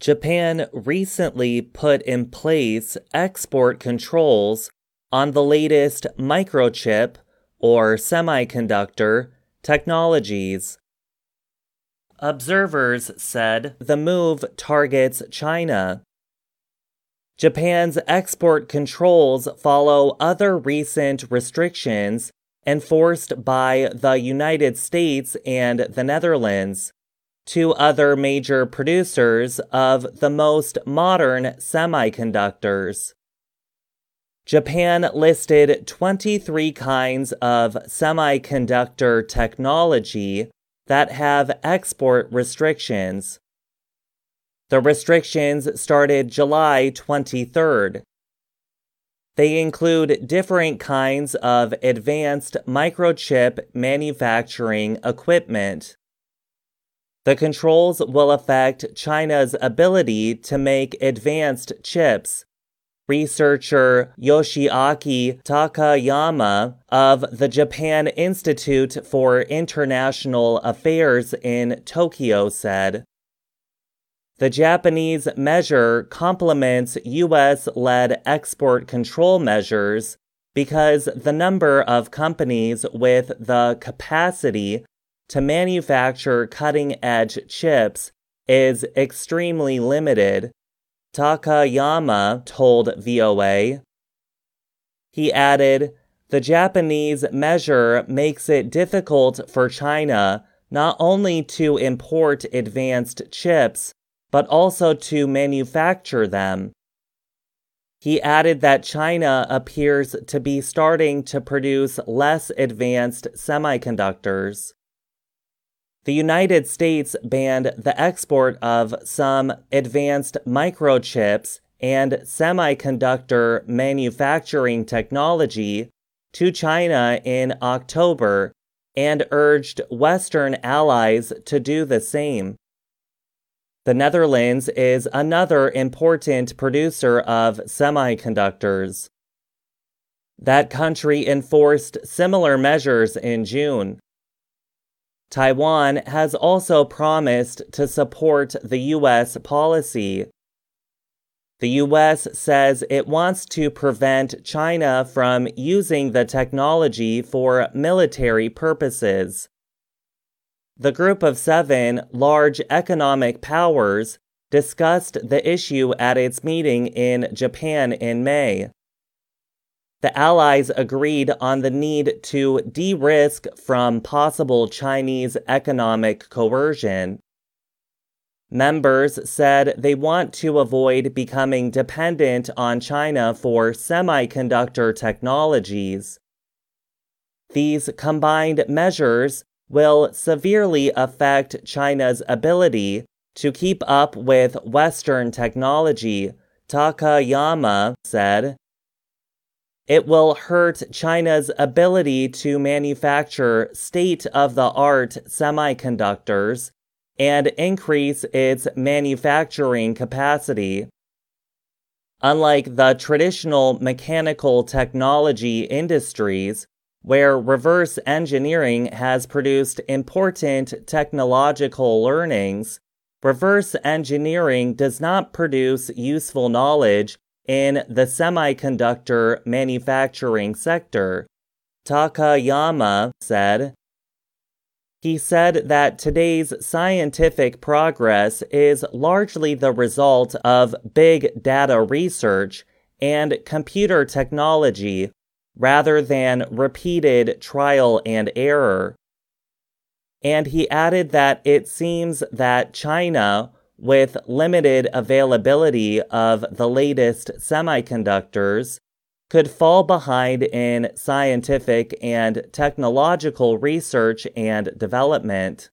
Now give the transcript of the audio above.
Japan recently put in place export controls on the latest microchip or semiconductor technologies. Observers said the move targets China. Japan's export controls follow other recent restrictions enforced by the United States and the Netherlands, two other major producers of the most modern semiconductors. Japan listed 23 kinds of semiconductor technology that have export restrictions. The restrictions started July 23rd. They include different kinds of advanced microchip manufacturing equipment. The controls will affect China's ability to make advanced chips researcher Yoshiaki Takayama of the Japan Institute for International Affairs in Tokyo said. The Japanese measure complements US led export control measures because the number of companies with the capacity to manufacture cutting edge chips is extremely limited Takayama told VOA. He added, The Japanese measure makes it difficult for China not only to import advanced chips, but also to manufacture them. He added that China appears to be starting to produce less advanced semiconductors the United States banned the export of some advanced microchips and semiconductor manufacturing technology to China in October and urged Western allies to do the same. The Netherlands is another important producer of semiconductors. That country enforced similar measures in June. Taiwan has also promised to support the U.S. policy. The U.S. says it wants to prevent China from using the technology for military purposes. The Group of Seven large economic powers discussed the issue at its meeting in Japan in May the Allies agreed on the need to de risk from possible Chinese economic coercion. Members said they want to avoid becoming dependent on China for semiconductor technologies. These combined measures will severely affect China's ability to keep up with Western technology, Takayama said. It will hurt China's ability to manufacture state of the art semiconductors and increase its manufacturing capacity. Unlike the traditional mechanical technology industries, where reverse engineering has produced important technological learnings, reverse engineering does not produce useful knowledge in the semiconductor manufacturing sector, Takayama said. He said that today's scientific progress is largely the result of big data research and computer technology rather than repeated trial and error. And he added that it seems that China with limited availability of the latest semiconductors, could fall behind in scientific and technological research and development.